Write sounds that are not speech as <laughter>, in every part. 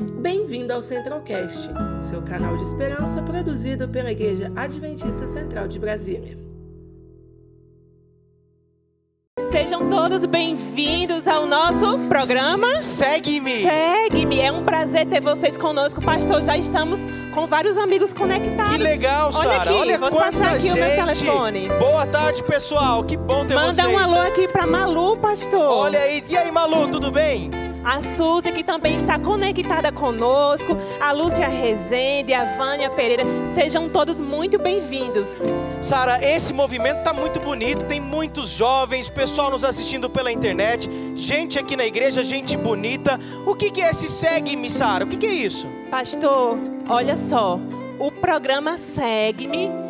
Bem-vindo ao Centralcast, seu canal de esperança produzido pela Igreja Adventista Central de Brasília. Sejam todos bem-vindos ao nosso programa. Segue-me! Segue-me! É um prazer ter vocês conosco, pastor. Já estamos com vários amigos conectados. Que legal, Olha Sara! aqui, Olha vou quanta passar aqui o meu gente! telefone. Boa tarde, pessoal! Que bom ter Manda vocês! um alô aqui pra Malu, pastor. Olha aí! E aí, Malu, tudo bem? A Suzy, que também está conectada conosco. A Lúcia Rezende, a Vânia Pereira. Sejam todos muito bem-vindos. Sara, esse movimento tá muito bonito, tem muitos jovens, pessoal nos assistindo pela internet, gente aqui na igreja, gente bonita. O que, que é esse Segue-me, Sara? O que, que é isso? Pastor, olha só. O programa Segue-me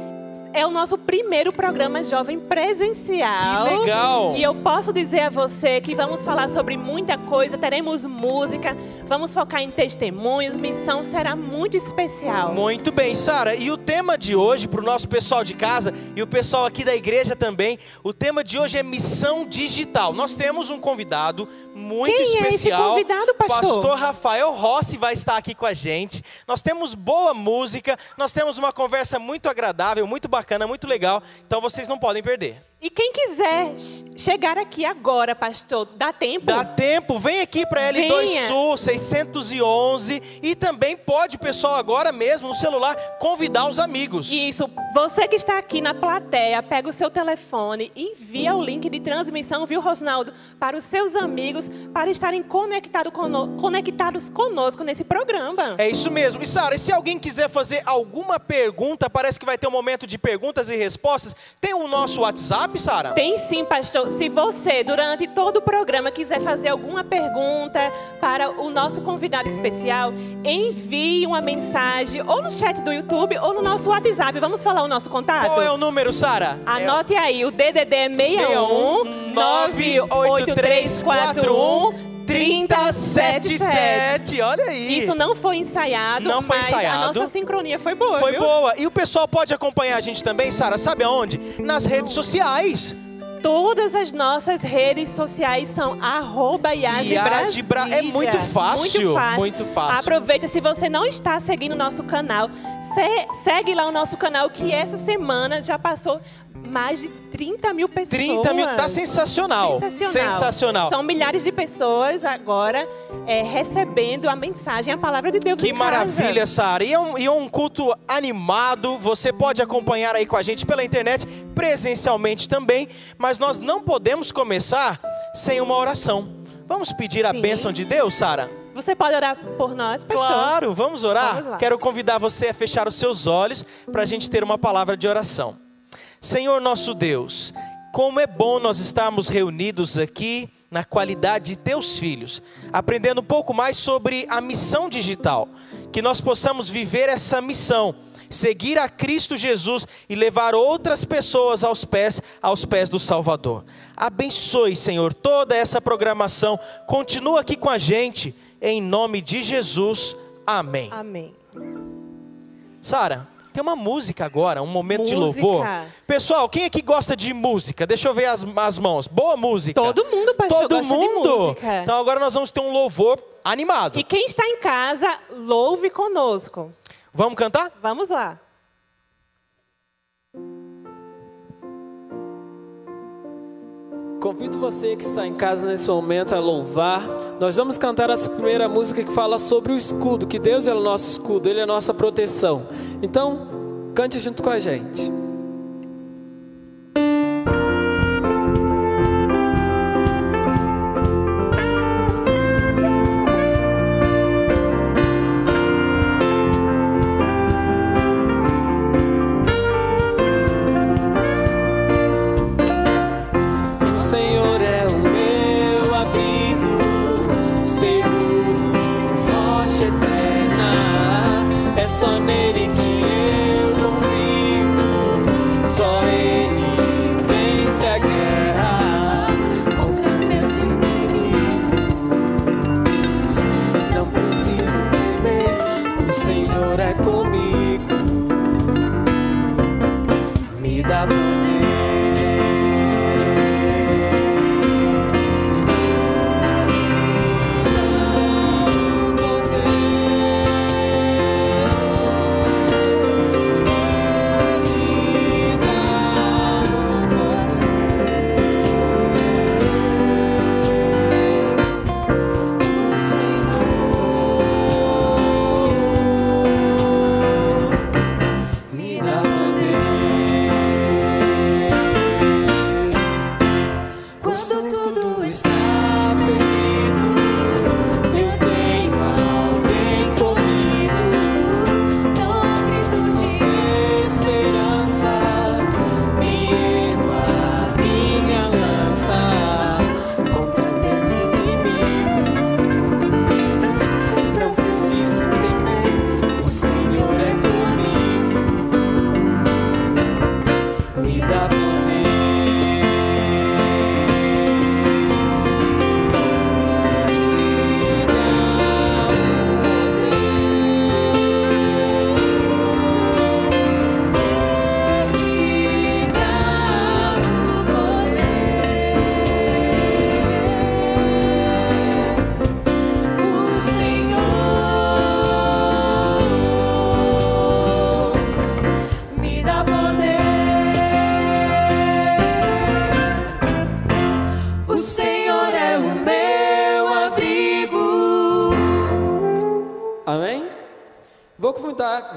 é o nosso primeiro programa jovem presencial. Que legal! E eu posso dizer a você que vamos falar sobre muita coisa, teremos música, vamos focar em testemunhos, missão será muito especial. Muito bem, Sara. E o tema de hoje, para o nosso pessoal de casa e o pessoal aqui da igreja também, o tema de hoje é missão digital. Nós temos um convidado muito Quem é esse especial. convidado, pastor? Pastor Rafael Rossi vai estar aqui com a gente. Nós temos boa música, nós temos uma conversa muito agradável, muito bacana, muito legal. Então vocês não podem perder. E quem quiser chegar aqui agora, pastor, dá tempo? Dá tempo, vem aqui para L2 Venha. Sul 611 e também pode, pessoal, agora mesmo no celular convidar os amigos. Isso, você que está aqui na plateia, pega o seu telefone, envia o link de transmissão, viu, Rosnaldo, para os seus amigos, para estarem conectado conectados conosco nesse programa. É isso mesmo. E Sara, e se alguém quiser fazer alguma pergunta, parece que vai ter um momento de perguntas e respostas, tem o nosso WhatsApp, Sara? Tem sim, pastor. Se você, durante todo o programa, quiser fazer alguma pergunta para o nosso convidado especial, envie uma mensagem ou no chat do YouTube ou no nosso WhatsApp. Vamos falar o nosso contato? Qual é o número, Sara? Anote aí, o DDD é 61 98341 3077. Olha aí. Isso não foi ensaiado, Não foi mas ensaiado. a nossa sincronia foi boa, Foi viu? boa. E o pessoal pode acompanhar a gente também, Sara, sabe aonde? Nas redes sociais. Todas as nossas redes sociais são arroba Bra- é muito fácil, Muito fácil. muito fácil. Aproveita, se você não está seguindo o nosso canal, se- segue lá o nosso canal, que essa semana já passou mais de 30 mil pessoas. 30 mil. Tá sensacional. Sensacional. Sensacional. São milhares de pessoas agora é, recebendo a mensagem, a palavra de Deus Que maravilha, Sara. E, é um, e é um culto animado. Você pode acompanhar aí com a gente pela internet, presencialmente também. Mas nós não podemos começar sem uma oração. Vamos pedir a Sim. bênção de Deus, Sara? Você pode orar por nós, pastor? Claro, vamos orar? Vamos. Quero convidar você a fechar os seus olhos para a gente ter uma palavra de oração. Senhor nosso Deus, como é bom nós estarmos reunidos aqui na qualidade de teus filhos, aprendendo um pouco mais sobre a missão digital, que nós possamos viver essa missão, seguir a Cristo Jesus e levar outras pessoas aos pés, aos pés do Salvador. Abençoe, Senhor, toda essa programação. Continua aqui com a gente, em nome de Jesus. Amém. Amém. Sara, tem uma música agora, um momento de Música. louvor. Pessoal, quem aqui gosta de música? Deixa eu ver as, as mãos. Boa música. Todo mundo, pastor, Todo gosta mundo. de música. Então agora nós vamos ter um louvor animado. E quem está em casa, louve conosco. Vamos cantar? Vamos lá. Convido você que está em casa nesse momento a louvar. Nós vamos cantar essa primeira música que fala sobre o escudo, que Deus é o nosso escudo, Ele é a nossa proteção. Então, cante junto com a gente.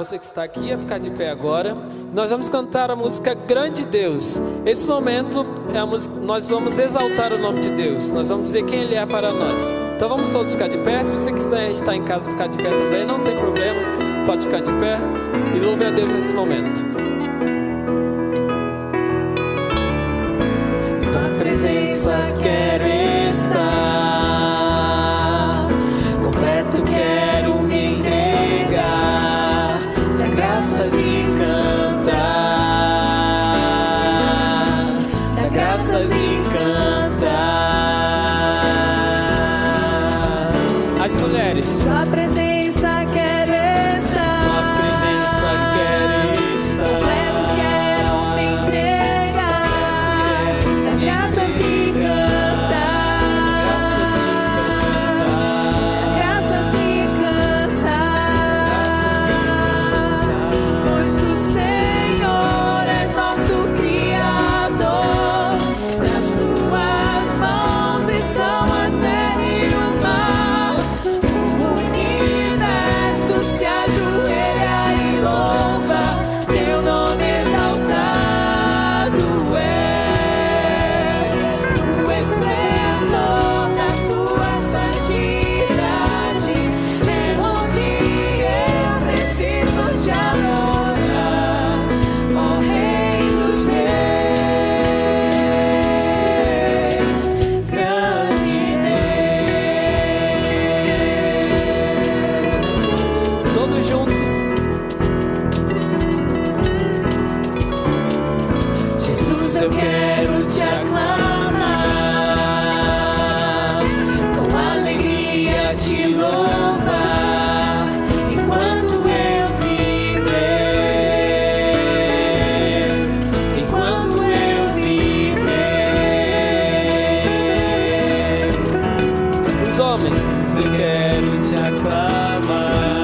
Você que está aqui a ficar de pé agora. Nós vamos cantar a música Grande Deus. Esse momento é música, nós vamos exaltar o nome de Deus. Nós vamos dizer quem Ele é para nós. Então vamos todos ficar de pé. Se você quiser estar em casa ficar de pé também, não tem problema. Pode ficar de pé e louve a Deus nesse momento. Mulheres. Tua presença quero homens. Eu quero te aclamar.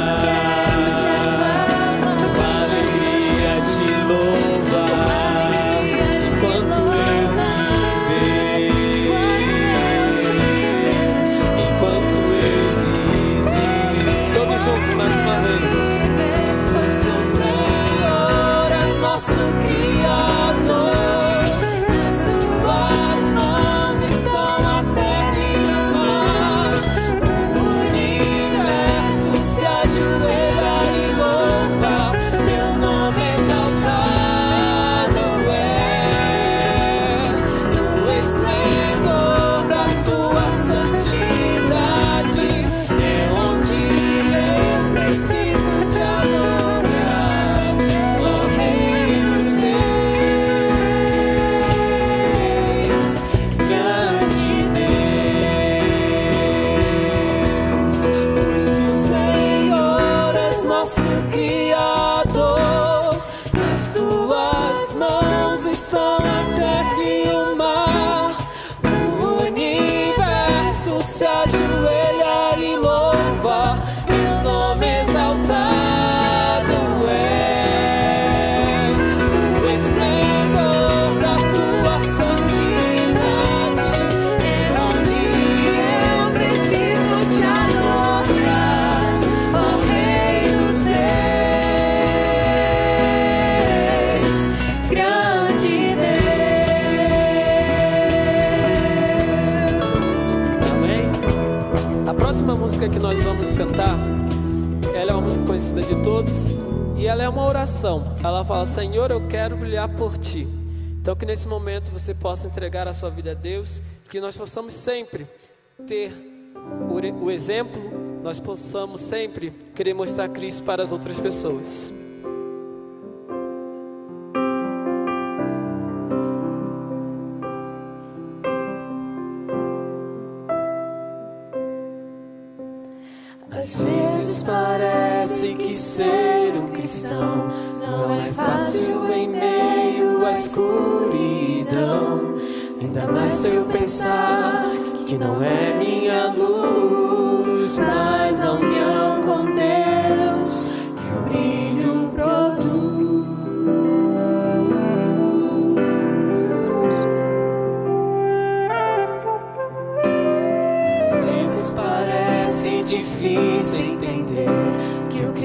Oração. Ela fala: Senhor, eu quero brilhar por ti. Então, que nesse momento você possa entregar a sua vida a Deus, que nós possamos sempre ter o, exemplo, nós possamos sempre querer mostrar Cristo para as outras pessoas. Às vezes parece que ser um cristão não é fácil em meio à escuridão. Ainda mais se eu pensar que não é minha luz,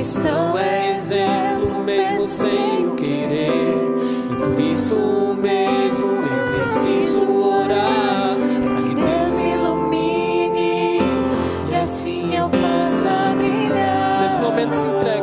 cristão é exemplo mesmo sem o querer. E por isso mesmo eu preciso orar para que Deus ilumine e assim eu possa brilhar. Nesse momento se entregue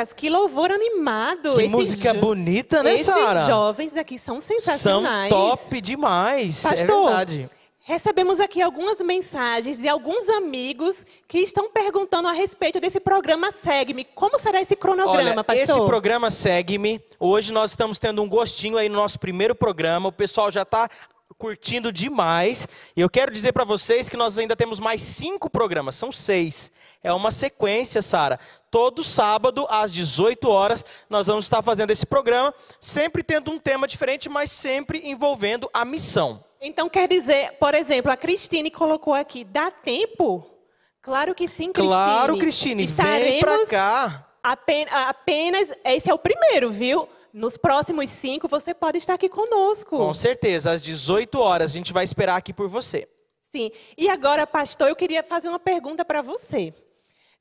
Lucas, que louvor animado. Que Esses música jo- bonita, né, Esses Sara? jovens aqui são São sensacionais. top demais. É Pastor, verdade. recebemos aqui algumas mensagens de alguns amigos que estão perguntando a respeito desse programa Segue-me. Como será esse cronograma, Olha, pastor? esse programa Segue-me. Hoje nós estamos tendo um gostinho aí no nosso primeiro programa. O pessoal já está curtindo demais. E eu quero dizer para vocês que nós ainda temos mais cinco programas, são seis. É uma sequência, Sara. Todo sábado, às 18 horas, nós vamos estar fazendo esse programa, sempre tendo um tema diferente, mas sempre envolvendo a missão. Então quer dizer, por exemplo, a Cristine colocou aqui, dá tempo? Claro que sim, Cristine. Claro, Cristine, vem pra Estaremos cá. apenas, apenas, esse é o primeiro, viu? Nos próximos cinco, você pode estar aqui conosco. Com certeza, às 18 horas, a gente vai esperar aqui por você. Sim. E agora, pastor, eu queria fazer uma pergunta para você.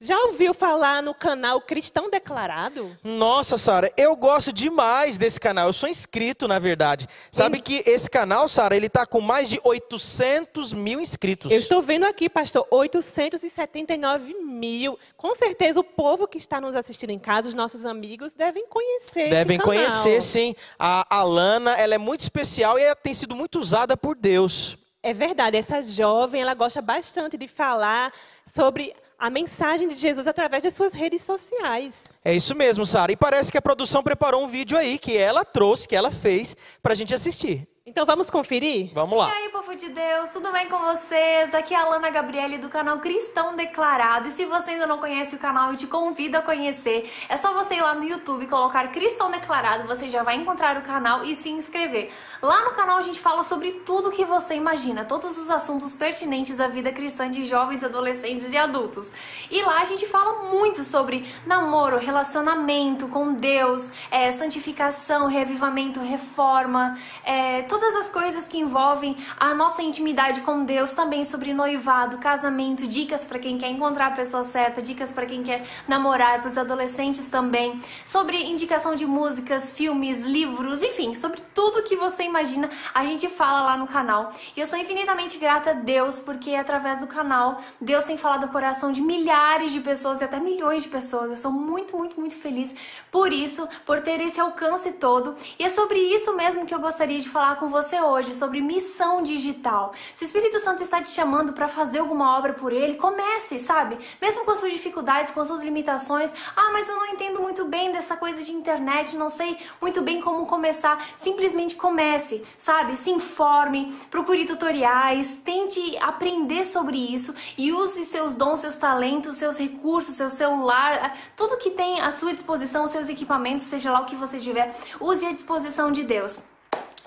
Já ouviu falar no canal Cristão Declarado? Nossa, Sara, eu gosto demais desse canal. Eu sou inscrito, na verdade. Sabe que esse canal, Sara, ele tá com mais de 800 mil inscritos. Eu estou vendo aqui, pastor, 879 mil. Com certeza o povo que está nos assistindo em casa, os nossos amigos, devem conhecer Devem conhecer, sim. A Alana, ela é muito especial e ela tem sido muito usada por Deus. É verdade, essa jovem, ela gosta bastante de falar sobre a mensagem de Jesus através das suas redes sociais. É isso mesmo, Sara. E parece que a produção preparou um vídeo aí que ela trouxe, que ela fez para a gente assistir. Então vamos conferir? Vamos lá. E aí, povo de Deus, tudo bem com vocês? Aqui é a Alana Gabriele do canal Cristão Declarado. E se você ainda não conhece o canal, eu te convido a conhecer. É só você ir lá no YouTube, colocar Cristão Declarado, você já vai encontrar o canal e se inscrever. Lá no canal a gente fala sobre tudo que você imagina, todos os assuntos pertinentes à vida cristã de jovens, adolescentes e adultos. E lá a gente fala muito sobre namoro, relacionamento com Deus, é, santificação, reavivamento, reforma, é, todas as coisas que envolvem a nossa intimidade com Deus, também sobre noivado, casamento, dicas para quem quer encontrar a pessoa certa, dicas para quem quer namorar, para os adolescentes também, sobre indicação de músicas, filmes, livros, enfim, sobre tudo que você imagina, a gente fala lá no canal. E eu sou infinitamente grata a Deus porque através do canal Deus tem falado ao coração de milhares de pessoas e até milhões de pessoas. Eu sou muito, muito, muito feliz por isso, por ter esse alcance todo. E é sobre isso mesmo que eu gostaria de falar com você hoje sobre missão digital. Se o Espírito Santo está te chamando para fazer alguma obra por ele, comece, sabe? Mesmo com as suas dificuldades, com as suas limitações. Ah, mas eu não entendo muito bem dessa coisa de internet, não sei muito bem como começar. Simplesmente comece, sabe? Se informe, procure tutoriais, tente aprender sobre isso e use seus dons, seus talentos, seus recursos, seu celular, tudo que tem à sua disposição, seus equipamentos, seja lá o que você tiver, use à disposição de Deus.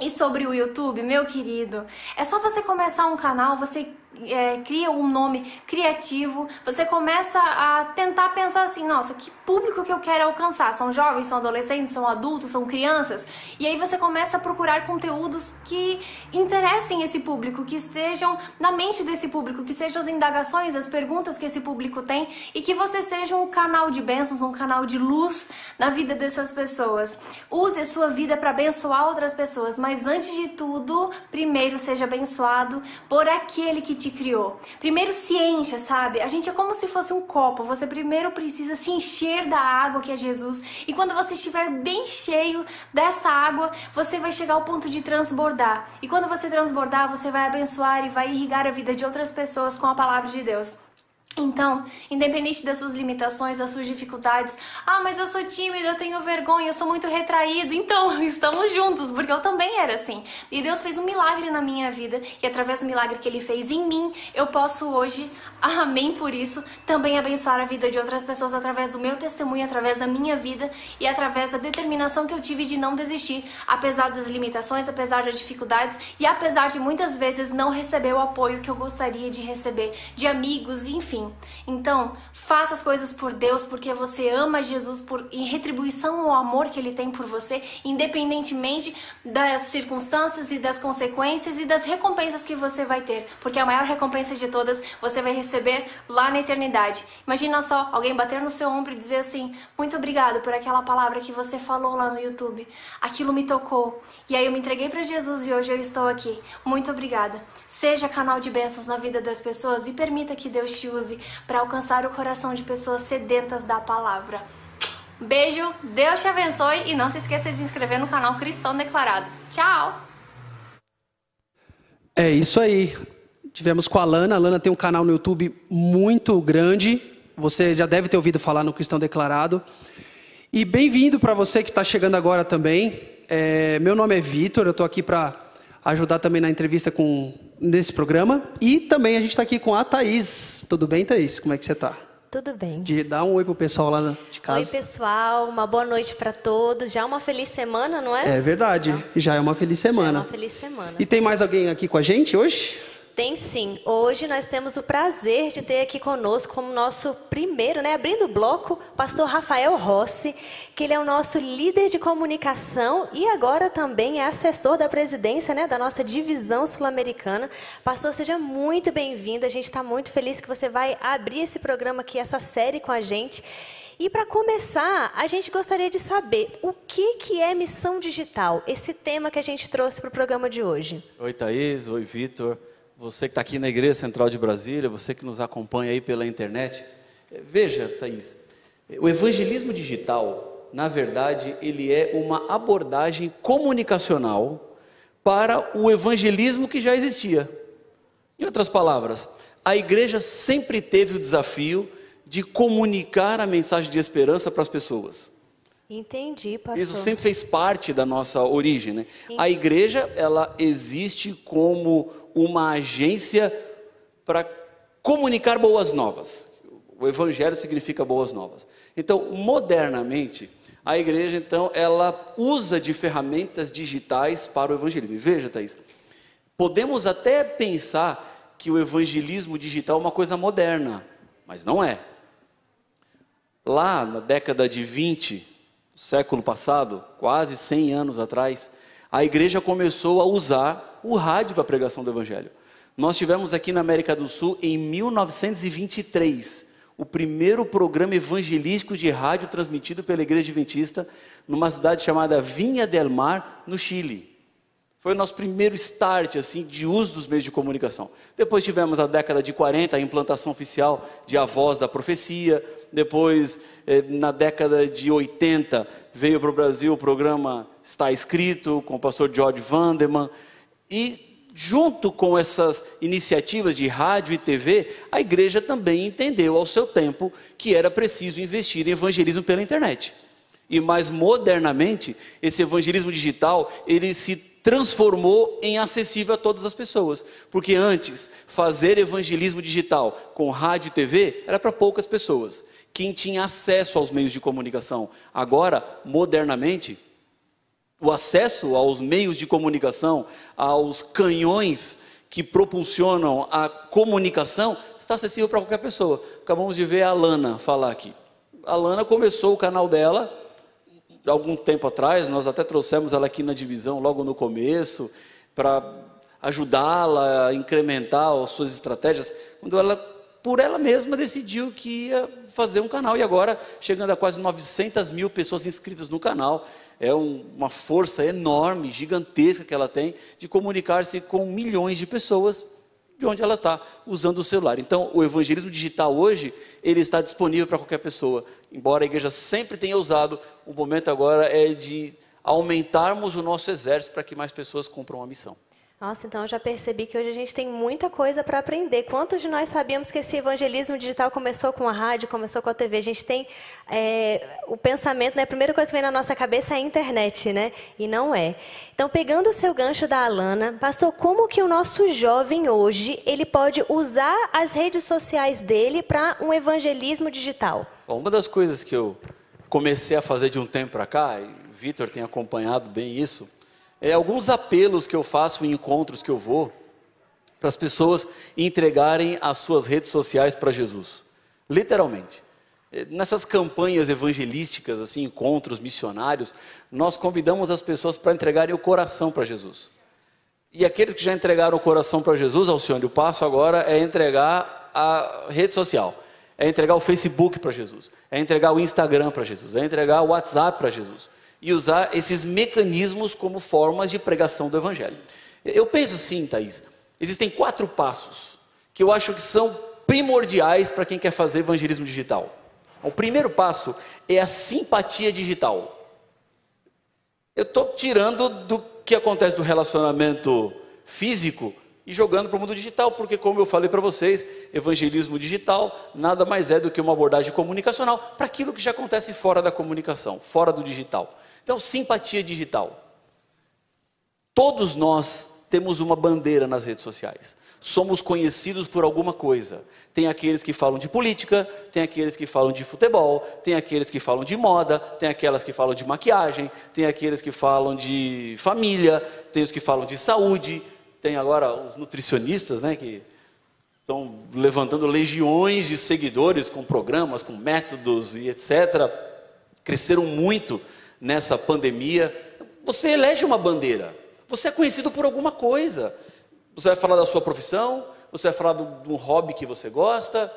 E sobre o YouTube, meu querido, é só você começar um canal, você é, cria um nome criativo, você começa a tentar pensar assim, nossa, que público que eu quero alcançar? São jovens, são adolescentes, são adultos, são crianças? E aí você começa a procurar conteúdos que interessem esse público, que estejam na mente desse público, que sejam as indagações, as perguntas que esse público tem e que você seja um canal de bênçãos, um canal de luz na vida dessas pessoas. Use a sua vida para abençoar outras pessoas, mas antes de tudo, primeiro seja abençoado por aquele que te criou. Primeiro se encha, sabe? A gente é como se fosse um copo. Você primeiro precisa se encher da água que é Jesus. E quando você estiver bem cheio dessa água, você vai chegar ao ponto de transbordar. E quando você transbordar, você vai abençoar e vai irrigar a vida de outras pessoas com a palavra de Deus. Então, independente das suas limitações, das suas dificuldades, ah, mas eu sou tímido, eu tenho vergonha, eu sou muito retraído. Então, <laughs> estamos juntos, porque eu também era assim. E Deus fez um milagre na minha vida, e através do milagre que Ele fez em mim, eu posso hoje, <laughs> amém por isso, também abençoar a vida de outras pessoas através do meu testemunho, através da minha vida e através da determinação que eu tive de não desistir, apesar das limitações, apesar das dificuldades e apesar de muitas vezes não receber o apoio que eu gostaria de receber de amigos, enfim. Então, faça as coisas por Deus, porque você ama Jesus por em retribuição ao amor que ele tem por você, independentemente das circunstâncias e das consequências e das recompensas que você vai ter, porque a maior recompensa de todas você vai receber lá na eternidade. Imagina só alguém bater no seu ombro e dizer assim: "Muito obrigado por aquela palavra que você falou lá no YouTube. Aquilo me tocou. E aí eu me entreguei para Jesus e hoje eu estou aqui. Muito obrigada." Seja canal de bênçãos na vida das pessoas e permita que Deus te use para alcançar o coração de pessoas sedentas da palavra. Beijo, Deus te abençoe e não se esqueça de se inscrever no canal Cristão Declarado. Tchau! É isso aí. Tivemos com a Lana. A Lana tem um canal no YouTube muito grande. Você já deve ter ouvido falar no Cristão Declarado. E bem-vindo para você que está chegando agora também. É, meu nome é Vitor, eu estou aqui para ajudar também na entrevista com nesse programa. E também a gente está aqui com a Thaís. Tudo bem, Thaís? Como é que você está? Tudo bem. De dar um oi pro pessoal lá de casa. Oi, pessoal. Uma boa noite para todos. Já uma feliz semana, não é? É verdade. Já é uma feliz semana. Já é uma feliz semana. E tem mais alguém aqui com a gente hoje? Tem sim. Hoje nós temos o prazer de ter aqui conosco como nosso primeiro, né, abrindo o bloco, pastor Rafael Rossi, que ele é o nosso líder de comunicação e agora também é assessor da presidência, né, da nossa divisão sul-americana. Pastor, seja muito bem-vindo. A gente está muito feliz que você vai abrir esse programa aqui, essa série com a gente. E para começar, a gente gostaria de saber o que, que é missão digital, esse tema que a gente trouxe para o programa de hoje. Oi, Thaís. Oi, Vitor você que está aqui na Igreja Central de Brasília, você que nos acompanha aí pela internet. Eh, veja, Thaís, o evangelismo digital, na verdade, ele é uma abordagem comunicacional para o evangelismo que já existia. Em outras palavras, a igreja sempre teve o desafio de comunicar a mensagem de esperança para as pessoas. Entendi, pastor. Isso sempre fez parte da nossa origem, né? A igreja, ela existe como uma agência para comunicar boas novas. O evangelho significa boas novas. Então, modernamente, a igreja então ela usa de ferramentas digitais para o evangelismo. E veja, Thaís, podemos até pensar que o evangelismo digital é uma coisa moderna, mas não é. Lá na década de 20, século passado, quase 100 anos atrás, a igreja começou a usar o rádio para a pregação do evangelho. Nós tivemos aqui na América do Sul em 1923 o primeiro programa evangelístico de rádio transmitido pela Igreja Adventista numa cidade chamada Vinha del Mar, no Chile. Foi o nosso primeiro start assim de uso dos meios de comunicação. Depois tivemos a década de 40 a implantação oficial de A Voz da Profecia. Depois, eh, na década de 80, veio para o Brasil o programa Está Escrito, com o pastor George Vanderman. E junto com essas iniciativas de rádio e TV, a igreja também entendeu ao seu tempo que era preciso investir em evangelismo pela internet. E mais modernamente, esse evangelismo digital, ele se transformou em acessível a todas as pessoas. Porque antes, fazer evangelismo digital com rádio e TV era para poucas pessoas. Quem tinha acesso aos meios de comunicação. Agora, modernamente, o acesso aos meios de comunicação, aos canhões que propulsionam a comunicação, está acessível para qualquer pessoa. Acabamos de ver a Lana falar aqui. A Lana começou o canal dela algum tempo atrás, nós até trouxemos ela aqui na divisão logo no começo, para ajudá-la a incrementar as suas estratégias, quando ela, por ela mesma, decidiu que ia fazer um canal. E agora, chegando a quase 900 mil pessoas inscritas no canal, é um, uma força enorme, gigantesca que ela tem de comunicar-se com milhões de pessoas de onde ela está, usando o celular. Então, o evangelismo digital hoje, ele está disponível para qualquer pessoa. Embora a igreja sempre tenha usado, o momento agora é de aumentarmos o nosso exército para que mais pessoas cumpram a missão. Nossa, então eu já percebi que hoje a gente tem muita coisa para aprender. Quantos de nós sabíamos que esse evangelismo digital começou com a rádio, começou com a TV? A gente tem é, o pensamento, né? A primeira coisa que vem na nossa cabeça é a internet, né? E não é. Então, pegando o seu gancho da Alana, pastor, como que o nosso jovem hoje ele pode usar as redes sociais dele para um evangelismo digital? Bom, uma das coisas que eu comecei a fazer de um tempo para cá, e Vitor tem acompanhado bem isso, é, alguns apelos que eu faço em encontros que eu vou, para as pessoas entregarem as suas redes sociais para Jesus. Literalmente. É, nessas campanhas evangelísticas, assim, encontros missionários, nós convidamos as pessoas para entregarem o coração para Jesus. E aqueles que já entregaram o coração para Jesus, Alcione, o passo agora é entregar a rede social, é entregar o Facebook para Jesus, é entregar o Instagram para Jesus, é entregar o WhatsApp para Jesus e usar esses mecanismos como formas de pregação do Evangelho. Eu penso assim, Thaís, existem quatro passos que eu acho que são primordiais para quem quer fazer evangelismo digital. O primeiro passo é a simpatia digital. Eu estou tirando do que acontece do relacionamento físico e jogando para o mundo digital, porque, como eu falei para vocês, evangelismo digital nada mais é do que uma abordagem comunicacional para aquilo que já acontece fora da comunicação, fora do digital. Então, simpatia digital. Todos nós temos uma bandeira nas redes sociais. Somos conhecidos por alguma coisa. Tem aqueles que falam de política, tem aqueles que falam de futebol, tem aqueles que falam de moda, tem aquelas que falam de maquiagem, tem aqueles que falam de família, tem os que falam de saúde, tem agora os nutricionistas, né, que estão levantando legiões de seguidores com programas, com métodos e etc. Cresceram muito nessa pandemia. Você elege uma bandeira. Você é conhecido por alguma coisa. Você vai falar da sua profissão, você vai falar de um hobby que você gosta.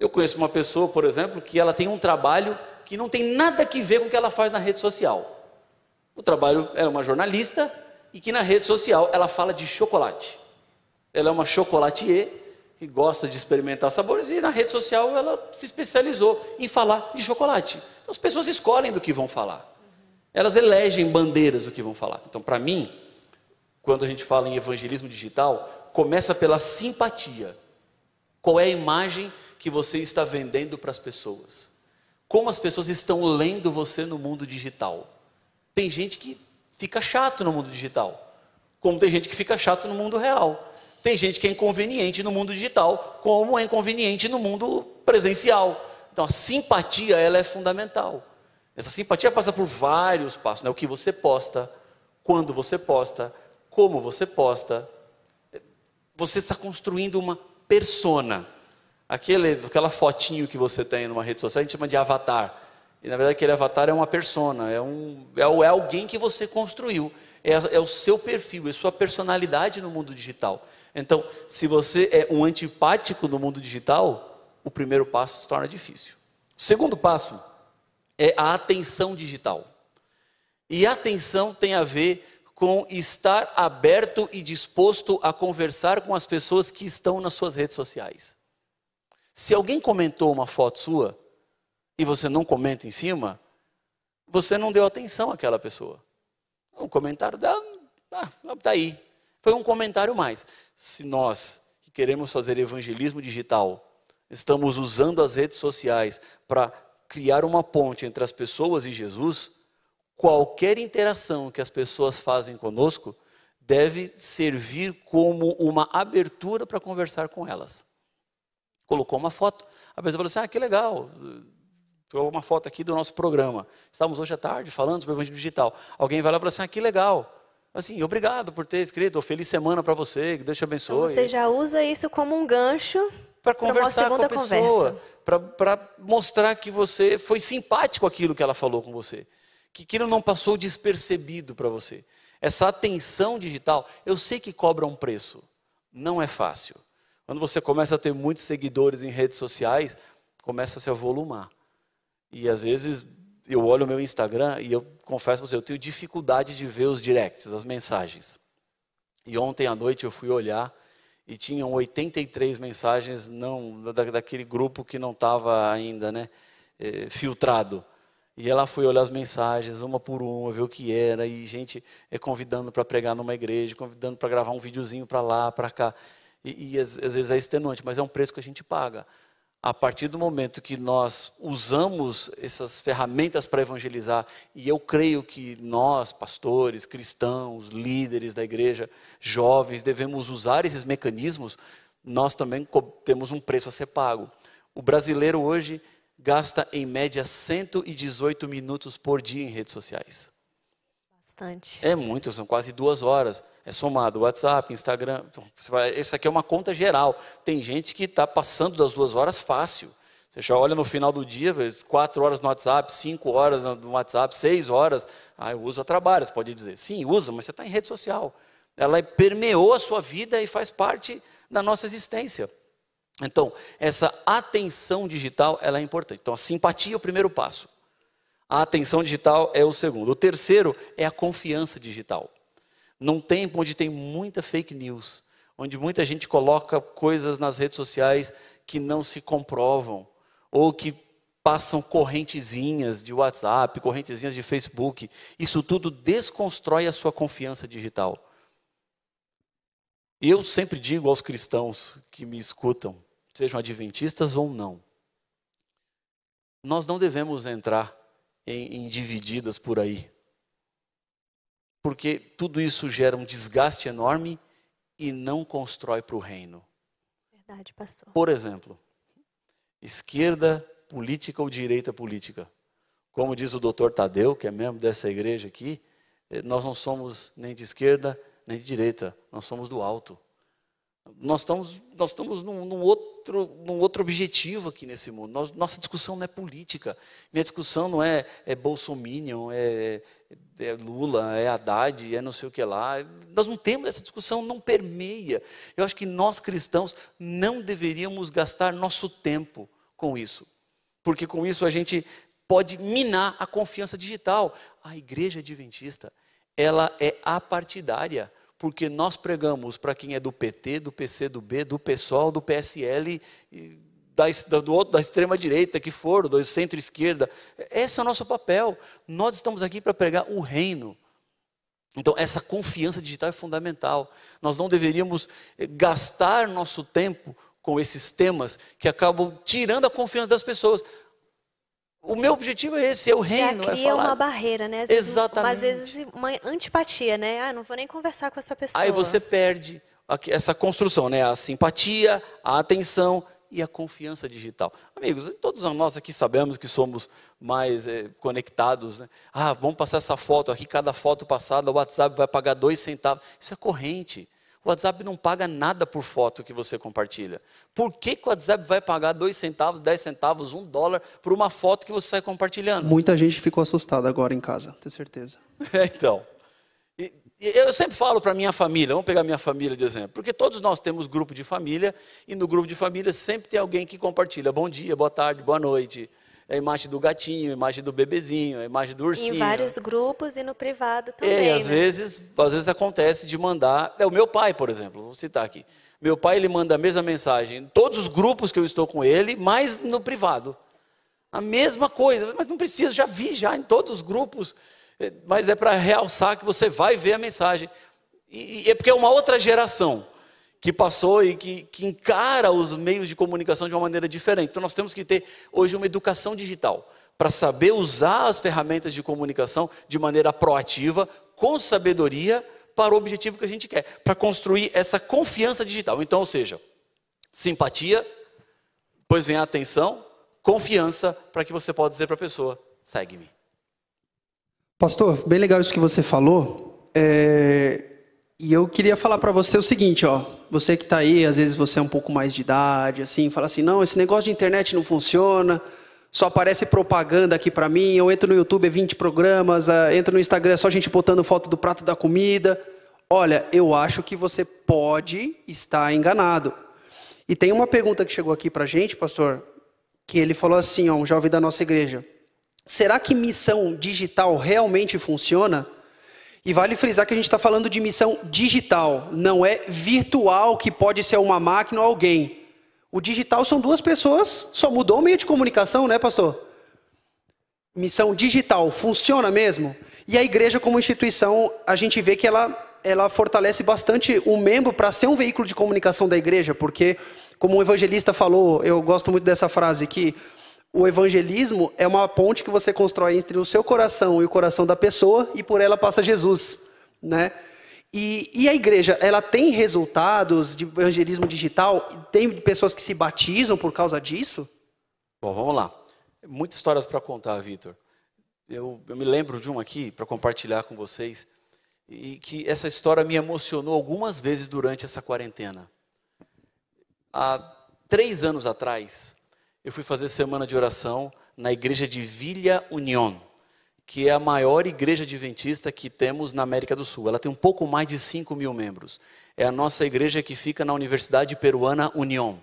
Eu conheço uma pessoa, por exemplo, que ela tem um trabalho que não tem nada a ver com o que ela faz na rede social. O trabalho é uma jornalista e que na rede social ela fala de chocolate. Ela é uma chocolatier que gosta de experimentar sabores e na rede social ela se especializou em falar de chocolate. Então as pessoas escolhem do que vão falar. Elas elegem bandeiras do que vão falar. Então, para mim, quando a gente fala em evangelismo digital, começa pela simpatia. Qual é a imagem que você está vendendo para as pessoas? Como as pessoas estão lendo você no mundo digital? Tem gente que fica chato no mundo digital, como tem gente que fica chato no mundo real. Tem gente que é inconveniente no mundo digital, como é inconveniente no mundo presencial. Então a simpatia ela é fundamental. Essa simpatia passa por vários passos, né? O que você posta, quando você posta, como você posta. Você está construindo uma persona. Aquele, aquela fotinho que você tem numa rede social, a gente chama de avatar. E na verdade aquele avatar é uma persona, é, um, é, é alguém que você construiu. É, é o seu perfil, é sua personalidade no mundo digital. Então, se você é um antipático no mundo digital, o primeiro passo se torna difícil. O segundo passo é a atenção digital. E atenção tem a ver com estar aberto e disposto a conversar com as pessoas que estão nas suas redes sociais. Se alguém comentou uma foto sua e você não comenta em cima, você não deu atenção àquela pessoa. Um comentário dela, ah, tá aí. Foi um comentário mais. Se nós que queremos fazer evangelismo digital, estamos usando as redes sociais para criar uma ponte entre as pessoas e Jesus, qualquer interação que as pessoas fazem conosco deve servir como uma abertura para conversar com elas colocou uma foto. A pessoa falou assim: ah, que legal, Colocou uma foto aqui do nosso programa. Estávamos hoje à tarde falando sobre o Evangelho Digital. Alguém vai lá e fala assim: ah, que legal. Assim, obrigado por ter escrito, feliz semana para você, que Deus te abençoe. Então você já usa isso como um gancho para conversar com a pessoa, para mostrar que você foi simpático aquilo que ela falou com você, que aquilo não passou despercebido para você. Essa atenção digital, eu sei que cobra um preço, não é fácil. Quando você começa a ter muitos seguidores em redes sociais, começa a se avolumar. E às vezes eu olho o meu Instagram e eu confesso a você, eu tenho dificuldade de ver os directs, as mensagens. E ontem à noite eu fui olhar e tinham 83 mensagens não da, daquele grupo que não estava ainda né, eh, filtrado. E ela foi olhar as mensagens, uma por uma, ver o que era, e gente é, convidando para pregar numa igreja, convidando para gravar um videozinho para lá, para cá e, e às, às vezes é extenuante, mas é um preço que a gente paga. A partir do momento que nós usamos essas ferramentas para evangelizar, e eu creio que nós, pastores, cristãos, líderes da igreja, jovens, devemos usar esses mecanismos, nós também temos um preço a ser pago. O brasileiro hoje gasta em média 118 minutos por dia em redes sociais. Bastante. É muito, são quase duas horas é somado WhatsApp, Instagram. Então, vai, essa aqui é uma conta geral. Tem gente que está passando das duas horas fácil. Você já olha no final do dia, quatro horas no WhatsApp, cinco horas no WhatsApp, seis horas. Ah, eu uso a trabalho, você pode dizer. Sim, usa, mas você está em rede social. Ela permeou a sua vida e faz parte da nossa existência. Então, essa atenção digital ela é importante. Então, a simpatia é o primeiro passo. A atenção digital é o segundo. O terceiro é a confiança digital num tempo onde tem muita fake news, onde muita gente coloca coisas nas redes sociais que não se comprovam, ou que passam correntezinhas de WhatsApp, correntezinhas de Facebook. Isso tudo desconstrói a sua confiança digital. Eu sempre digo aos cristãos que me escutam, sejam adventistas ou não, nós não devemos entrar em, em divididas por aí porque tudo isso gera um desgaste enorme e não constrói para o reino. Verdade, pastor. Por exemplo, esquerda política ou direita política. Como diz o doutor Tadeu, que é membro dessa igreja aqui, eh, nós não somos nem de esquerda nem de direita, nós somos do alto. Nós estamos, nós estamos num, num, outro, num outro objetivo aqui nesse mundo. Nós, nossa discussão não é política. Minha discussão não é, é Bolsominion, é, é Lula, é Haddad, é não sei o que lá. Nós não temos essa discussão, não permeia. Eu acho que nós cristãos não deveríamos gastar nosso tempo com isso. Porque com isso a gente pode minar a confiança digital. A igreja adventista, ela é apartidária porque nós pregamos para quem é do PT, do PC, do B, do PSOL, do PSL, da, do, da extrema direita que for, do centro-esquerda. Esse é o nosso papel. Nós estamos aqui para pregar o reino. Então, essa confiança digital é fundamental. Nós não deveríamos eh, gastar nosso tempo com esses temas que acabam tirando a confiança das pessoas. O meu objetivo é esse, é o reino. Já cria é falar... uma barreira, né? Às vezes, Exatamente. Às vezes uma antipatia, né? Ah, não vou nem conversar com essa pessoa. Aí você perde essa construção, né? A simpatia, a atenção e a confiança digital. Amigos, todos nós aqui sabemos que somos mais é, conectados. Né? Ah, vamos passar essa foto aqui, cada foto passada, o WhatsApp vai pagar dois centavos. Isso é corrente. O WhatsApp não paga nada por foto que você compartilha. Por que, que o WhatsApp vai pagar dois centavos, dez centavos, um dólar por uma foto que você sai compartilhando? Muita gente ficou assustada agora em casa, tenho certeza. <laughs> É, então. E eu sempre falo para minha família, vamos pegar minha família de exemplo, porque todos nós temos grupo de família e no grupo de família sempre tem alguém que compartilha bom dia, boa tarde, boa noite a imagem do gatinho, a imagem do bebezinho, a imagem do ursinho. Em vários grupos e no privado também. É, e às né? vezes, às vezes acontece de mandar. É o meu pai, por exemplo, vou citar aqui. Meu pai ele manda a mesma mensagem em todos os grupos que eu estou com ele, mas no privado. A mesma coisa, mas não precisa, já vi já em todos os grupos, é, mas é para realçar que você vai ver a mensagem. E, e é porque é uma outra geração que passou e que, que, encara os meios de comunicação de uma maneira diferente. Então nós temos que ter hoje uma educação digital para saber usar as ferramentas de comunicação de maneira proativa, com sabedoria, para o objetivo que a gente quer, para construir essa confiança digital. Então, ou seja, simpatia, depois vem a atenção, confiança, para que você possa dizer para a pessoa: segue-me. Pastor, bem legal isso que você falou. É... E eu queria falar para você o seguinte, ó. Você que está aí, às vezes você é um pouco mais de idade, assim, fala assim, não, esse negócio de internet não funciona, só aparece propaganda aqui para mim, eu entro no YouTube, é 20 programas, uh, entro no Instagram, é só gente botando foto do prato da comida. Olha, eu acho que você pode estar enganado. E tem uma pergunta que chegou aqui para gente, pastor, que ele falou assim, ó, um jovem da nossa igreja. Será que missão digital realmente funciona? E vale frisar que a gente está falando de missão digital, não é virtual, que pode ser uma máquina ou alguém. O digital são duas pessoas, só mudou o meio de comunicação, né, pastor? Missão digital, funciona mesmo? E a igreja, como instituição, a gente vê que ela, ela fortalece bastante o membro para ser um veículo de comunicação da igreja, porque, como o evangelista falou, eu gosto muito dessa frase, que o evangelismo é uma ponte que você constrói entre o seu coração e o coração da pessoa e por ela passa Jesus, né? E, e a igreja, ela tem resultados de evangelismo digital? Tem pessoas que se batizam por causa disso? Bom, vamos lá. Muitas histórias para contar, Vitor. Eu, eu me lembro de uma aqui para compartilhar com vocês e que essa história me emocionou algumas vezes durante essa quarentena. Há três anos atrás, eu fui fazer semana de oração na igreja de Villa Unión, que é a maior igreja adventista que temos na América do Sul. Ela tem um pouco mais de 5 mil membros. É a nossa igreja que fica na Universidade Peruana Unión,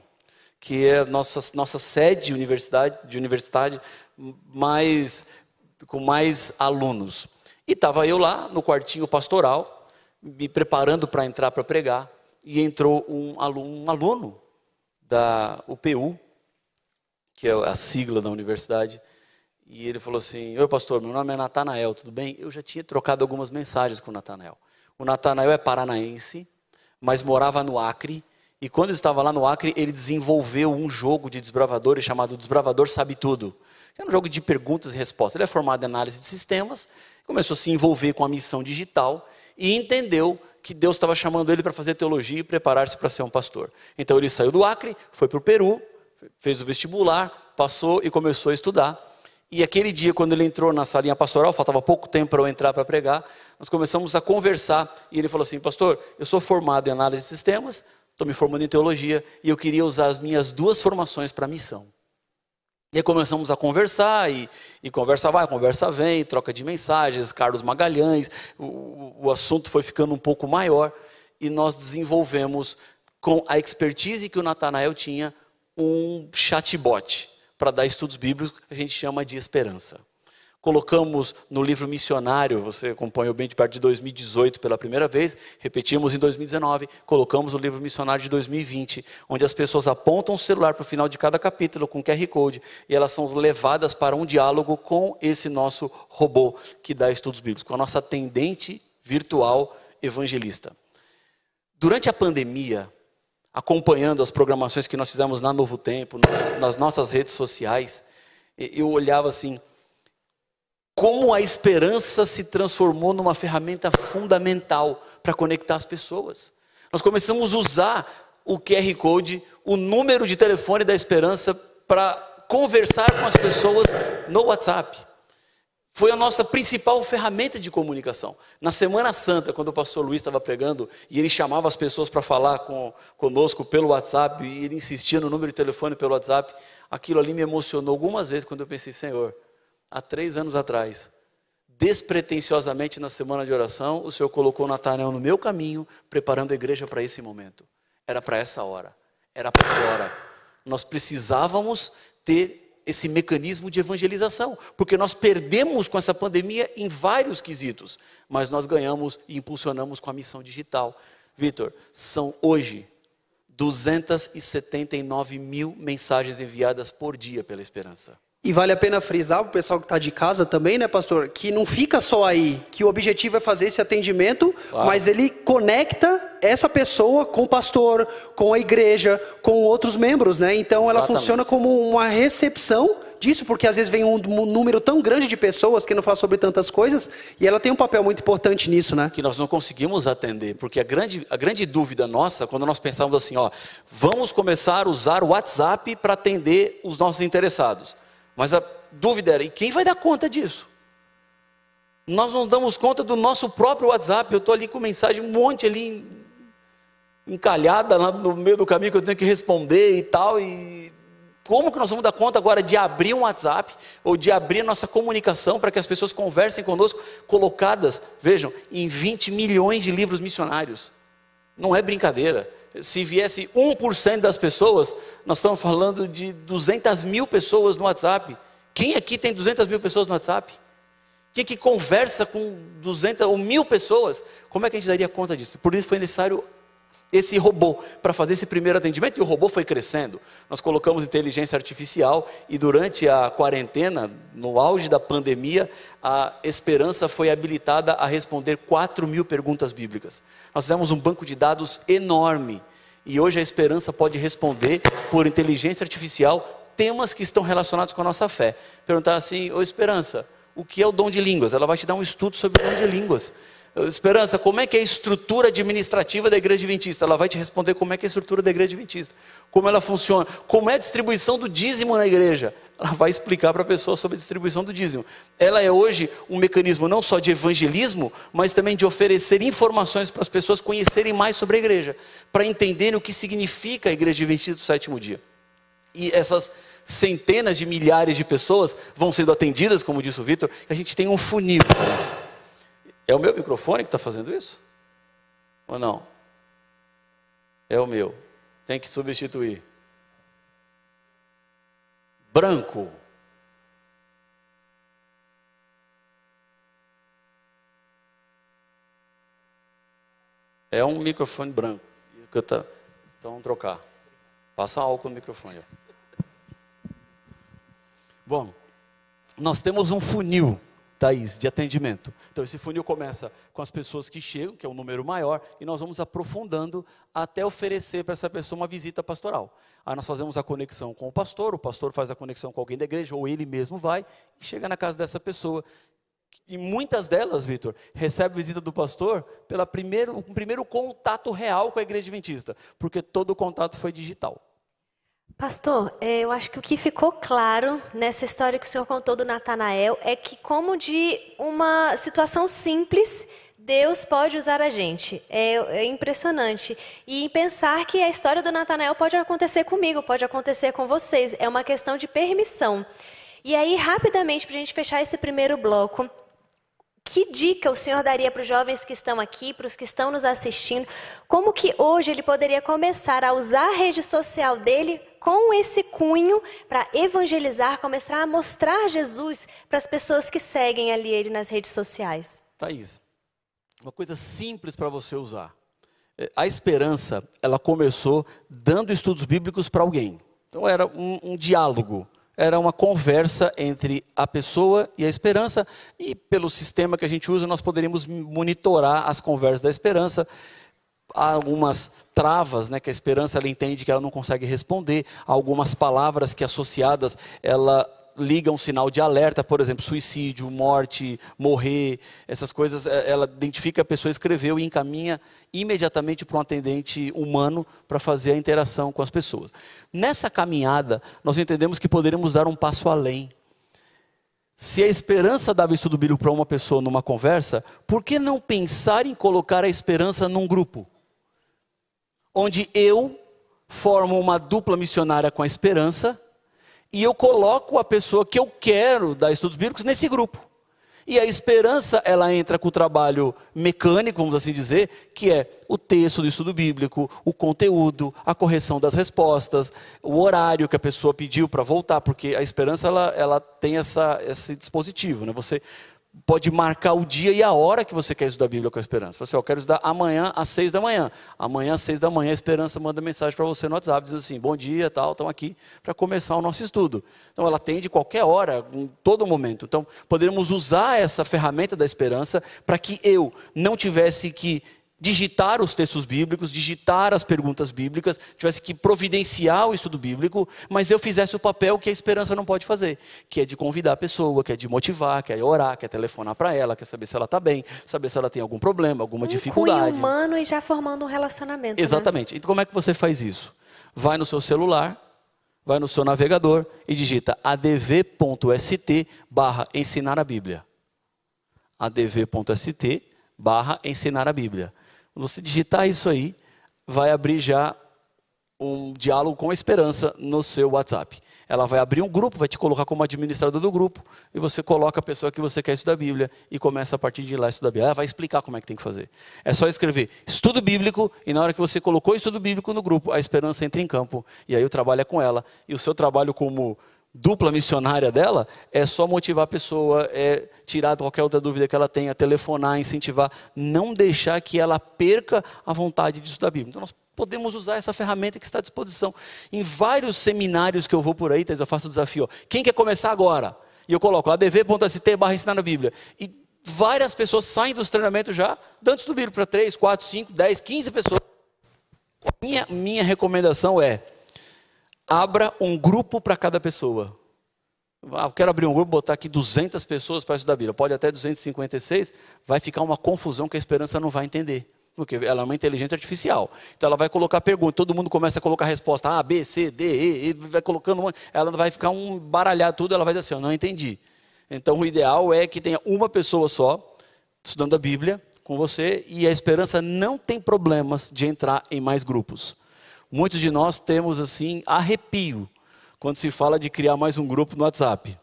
que é a nossa, nossa sede universidade, de universidade mais, com mais alunos. E estava eu lá no quartinho pastoral, me preparando para entrar para pregar, e entrou um aluno, um aluno da UPU, que é a sigla da universidade. E ele falou assim: Oi, pastor, meu nome é Natanael, tudo bem? Eu já tinha trocado algumas mensagens com o Natanael. O Natanael é paranaense, mas morava no Acre. E quando estava lá no Acre, ele desenvolveu um jogo de desbravadores chamado Desbravador Sabe Tudo. Era um jogo de perguntas e respostas. Ele é formado em análise de sistemas, começou a se envolver com a missão digital e entendeu que Deus estava chamando ele para fazer teologia e preparar-se para ser um pastor. Então ele saiu do Acre, foi para o Peru, fez o vestibular, passou e começou a estudar. E aquele dia, quando ele entrou na salinha pastoral, faltava pouco tempo para eu entrar para pregar, nós começamos a conversar. E ele falou assim: Pastor, eu sou formado em análise de sistemas, estou me formando em teologia, e eu queria usar as minhas duas formações para missão. E aí começamos a conversar, e, e, conversa vai, conversa vem, troca de mensagens, Carlos Magalhães, o, o assunto foi ficando um pouco maior, e nós desenvolvemos, com a expertise que o Natanael tinha, um chatbot para dar estudos bíblicos a gente chama de esperança. Colocamos no livro missionário, você acompanhou bem de perto de 2018 pela primeira vez, repetimos em 2019, colocamos o livro missionário de 2020, onde as pessoas apontam o celular para o final de cada capítulo com QR Code e elas são levadas para um diálogo com esse nosso robô que dá estudos bíblicos, com a nossa atendente virtual evangelista. Durante a pandemia, acompanhando as programações que nós fizemos na Novo Tempo, nas nossas redes sociais, eu olhava assim, como a esperança se transformou numa ferramenta fundamental para conectar as pessoas. Nós começamos a usar o QR Code, o número de telefone da esperança para conversar com as pessoas no WhatsApp. Foi a nossa principal ferramenta de comunicação. Na Semana Santa, quando o pastor Luiz estava pregando e ele chamava as pessoas para falar com, conosco pelo WhatsApp, e ele insistia no número de telefone pelo WhatsApp, aquilo ali me emocionou algumas vezes quando eu pensei, Senhor, há três anos atrás, despretensiosamente na semana de oração, o Senhor colocou Natanael no meu caminho, preparando a igreja para esse momento. Era para essa hora, era para agora. Nós precisávamos ter esse mecanismo de evangelização, porque nós perdemos com essa pandemia em vários quesitos, mas nós ganhamos e impulsionamos com a missão digital. Vitor, são hoje 279 mil mensagens enviadas por dia pela Esperança. E vale a pena frisar para o pessoal que está de casa também, né, pastor? Que não fica só aí, que o objetivo é fazer esse atendimento, claro. mas ele conecta essa pessoa com o pastor, com a igreja, com outros membros, né? Então Exatamente. ela funciona como uma recepção disso, porque às vezes vem um, número tão grande de pessoas que não falam sobre tantas coisas, e ela tem um papel muito importante nisso, né? Que nós não conseguimos atender, porque a grande, a grande dúvida nossa, quando nós pensamos assim, ó, vamos começar a usar o WhatsApp para atender os nossos interessados. Mas a dúvida era: e quem vai dar conta disso? Nós não damos conta do nosso próprio WhatsApp. Eu estou ali com mensagem, um monte ali encalhada lá no meio do caminho que eu tenho que responder e tal. E como que nós vamos dar conta agora de abrir um WhatsApp ou de abrir nossa comunicação para que as pessoas conversem conosco, colocadas, vejam, em 20 milhões de livros missionários? Não é brincadeira se viesse 1% das pessoas, nós estamos falando de 200 mil pessoas no WhatsApp. Quem aqui tem 200 mil pessoas no WhatsApp? Quem que conversa com 200 ou mil pessoas? Como é que a gente daria conta disso? Por isso foi necessário esse robô para fazer esse primeiro atendimento e o robô foi crescendo. Nós colocamos inteligência artificial e durante a quarentena, no auge da pandemia, a Esperança foi habilitada a responder 4 mil perguntas bíblicas. Nós fizemos um banco de dados enorme e hoje a Esperança pode responder por inteligência artificial temas que estão relacionados com a nossa fé. Perguntar assim, ô Esperança, o que é o dom de línguas? Ela vai te dar um estudo sobre o dom de línguas. Esperança, como é que é a estrutura administrativa da igreja adventista? Ela vai te responder como é que é a estrutura da igreja adventista, como ela funciona, como é a distribuição do dízimo na igreja. Ela vai explicar para a pessoa sobre a distribuição do dízimo. Ela é hoje um mecanismo não só de evangelismo, mas também de oferecer informações para as pessoas conhecerem mais sobre a igreja, para entenderem o que significa a igreja adventista do sétimo dia. E essas centenas de milhares de pessoas vão sendo atendidas, como disse o Vitor, a gente tem um funil para isso. É o meu microfone que está fazendo isso? Ou não? É o meu. Tem que substituir. Branco. É um microfone branco. Então vamos trocar. Passa álcool no microfone. Bom, nós temos um funil Thaís, de atendimento. Então, esse funil começa com as pessoas que chegam, que é um número maior, e nós vamos aprofundando até oferecer para essa pessoa uma visita pastoral. Aí nós fazemos a conexão com o pastor, o pastor faz a conexão com alguém da igreja, ou ele mesmo vai e chega na casa dessa pessoa. E muitas delas, Vitor, recebem visita do pastor pelo primeiro, primeiro contato real com a igreja adventista, porque todo o contato foi digital. Pastor, é, eu acho que o que ficou claro nessa história que o senhor contou do Natanael é que, como de uma situação simples, Deus pode usar a gente. É, é, impressionante. E pensar que a história do Natanael pode acontecer comigo, pode acontecer com vocês. É uma questão de permissão. E aí, rapidamente, para a gente fechar esse primeiro bloco, que dica o senhor daria para os jovens que estão aqui, para os que estão nos assistindo? Como que hoje ele poderia começar a usar a rede social dele com esse cunho para evangelizar, começar a mostrar Jesus para as pessoas que seguem ali ele nas redes sociais? Thaís, uma coisa simples para você usar. É, a esperança, ela começou dando estudos bíblicos para alguém. Então era um, um diálogo era uma conversa entre a pessoa e a esperança, e pelo sistema que a gente usa, nós poderíamos monitorar as conversas da esperança. Há algumas travas, né, que a esperança ela entende que ela não consegue responder, há algumas palavras que associadas ela liga um sinal de alerta, por exemplo, suicídio, morte, morrer, essas coisas, é, ela identifica a pessoa, escreveu e encaminha imediatamente para um atendente humano para fazer a interação com as pessoas. Nessa caminhada, nós entendemos que poderíamos dar um passo além. Se a esperança dava estudo bíblico para uma pessoa numa conversa, por que não pensar em colocar a esperança num grupo? Onde eu formo uma dupla missionária com a esperança e eu coloco a pessoa que eu quero dar estudos bíblicos nesse grupo. E a esperança, ela entra com o trabalho mecânico, vamos assim dizer, que é o texto do estudo bíblico, o conteúdo, a correção das respostas, o horário que a pessoa pediu para voltar, porque a esperança, ela, ela tem essa, esse dispositivo, né? Você pode marcar o dia e a hora que você quer estudar a Bíblia com a esperança. Você, assim, eu quero estudar amanhã às seis da manhã. Amanhã às seis da manhã a esperança manda mensagem para você no WhatsApp, diz assim, bom dia, tal, estão aqui para começar o nosso estudo. Então ela atende qualquer hora, em todo momento. Então poderíamos usar essa ferramenta da esperança para que eu não tivesse que digitar os textos bíblicos, digitar as perguntas bíblicas, tivesse que providenciar o estudo bíblico, mas eu fizesse o papel que a esperança não pode fazer, que é de convidar a pessoa, que é de motivar, que é orar, que é telefonar para ela, que é saber se ela está bem, saber se ela tem algum problema, alguma um dificuldade. Cunho humano e já formando um relacionamento. Né? Exatamente. Né? Então como é que você faz isso? Vai no seu celular, vai no seu navegador e digita adv.st barra ensinar a Bíblia. adv.st barra ensinar a Bíblia. Você digitar isso aí, vai abrir já um diálogo com esperança no seu WhatsApp. Ela vai abrir um grupo, vai te colocar como administrador do grupo, e você coloca a pessoa que você quer estudar a Bíblia e começa a partir de lá a estudar a Bíblia. Ela vai explicar como é que tem que fazer. É só escrever estudo bíblico, e na hora que você colocou estudo bíblico no grupo, a esperança entra em campo, e aí o trabalho é com ela. E o seu trabalho como dupla missionária dela é só motivar a pessoa, é tirar qualquer outra dúvida que ela tenha, telefonar, incentivar, não deixar que ela perca a vontade de estudar a Bíblia. Então nós podemos usar essa ferramenta que está à disposição. Em vários seminários que eu vou por aí, eu faço o desafio, ó, quem quer começar agora? E eu coloco adv.st barra ensinar na Bíblia. E várias pessoas saem dos treinamentos já, dando estudo bíblico para 3, 4, 5, 10, 15 pessoas. Minha, minha recomendação é, abra um grupo para cada pessoa. Ah, eu quero abrir um grupo, botar aqui 200 pessoas para estudar a Bíblia. Pode até 256, vai ficar uma confusão que a esperança não vai entender. Porque ela é uma inteligência artificial. Então ela vai colocar pergunta, todo mundo começa a colocar resposta A, B, C, D, E, e vai colocando, ela vai ficar um baralhar tudo, ela vai dizer assim, eu não entendi. Então o ideal é que tenha uma pessoa só estudando a Bíblia com você e a esperança não tem problemas de entrar em mais grupos. Muitos de nós temos assim arrepio quando se fala de criar mais um grupo no WhatsApp.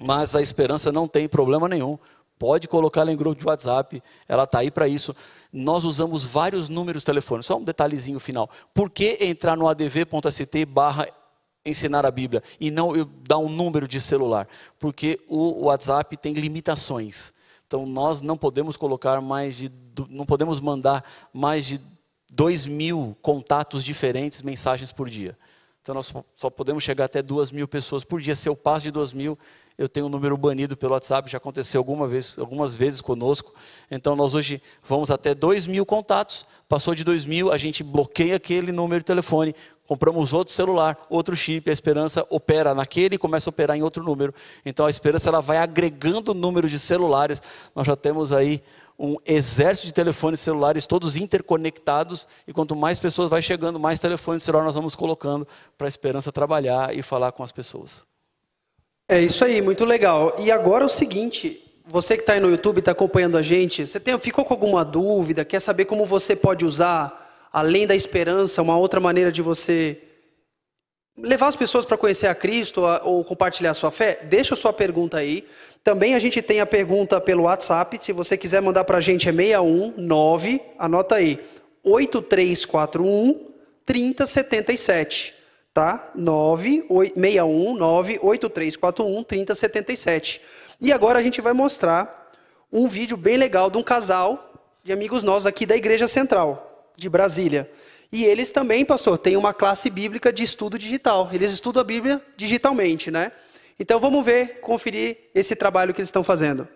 Mas a esperança não tem problema nenhum. Pode colocar ela em grupo de WhatsApp, ela está aí para isso. Nós usamos vários números telefônicos. Só um detalhezinho final. Por que entrar no adv.st barra ensinar a Bíblia e não dar um número de celular? Porque o WhatsApp tem limitações. Então nós não podemos colocar mais de, não podemos mandar mais de 2 mil contatos diferentes, mensagens por dia. Então nós só podemos chegar até 2 mil pessoas por dia. Se eu passo de 2 mil, eu tenho um número banido pelo WhatsApp, já aconteceu alguma vez, algumas vezes conosco. Então nós hoje vamos até 2 mil contatos. Passou de 2 mil, a gente bloqueia aquele número de telefone, compramos outro celular, outro chip, a esperança opera naquele e começa a operar em outro número. Então a esperança ela vai agregando o número de celulares. Nós já temos aí um exército de telefones celulares todos interconectados e quanto mais pessoas vai chegando, mais telefones celulares nós vamos colocando para a esperança trabalhar e falar com as pessoas. É isso aí, muito legal. E agora o seguinte, você que está aí no YouTube, está acompanhando a gente, você tem, ficou com alguma dúvida, quer saber como você pode usar, além da esperança, uma outra maneira de você levar as pessoas para conhecer a Cristo ou compartilhar a sua fé? Deixa a sua pergunta aí. Também a gente tem a pergunta pelo WhatsApp. Se você quiser mandar para a gente é 619, anota aí, 8341 3077, tá? 619 8341 3077. E agora a gente vai mostrar um vídeo bem legal de um casal de amigos nossos aqui da Igreja Central de Brasília. E eles também, pastor, têm uma classe bíblica de estudo digital. Eles estudam a Bíblia digitalmente, né? Então vamos ver, conferir esse trabalho que eles estão fazendo.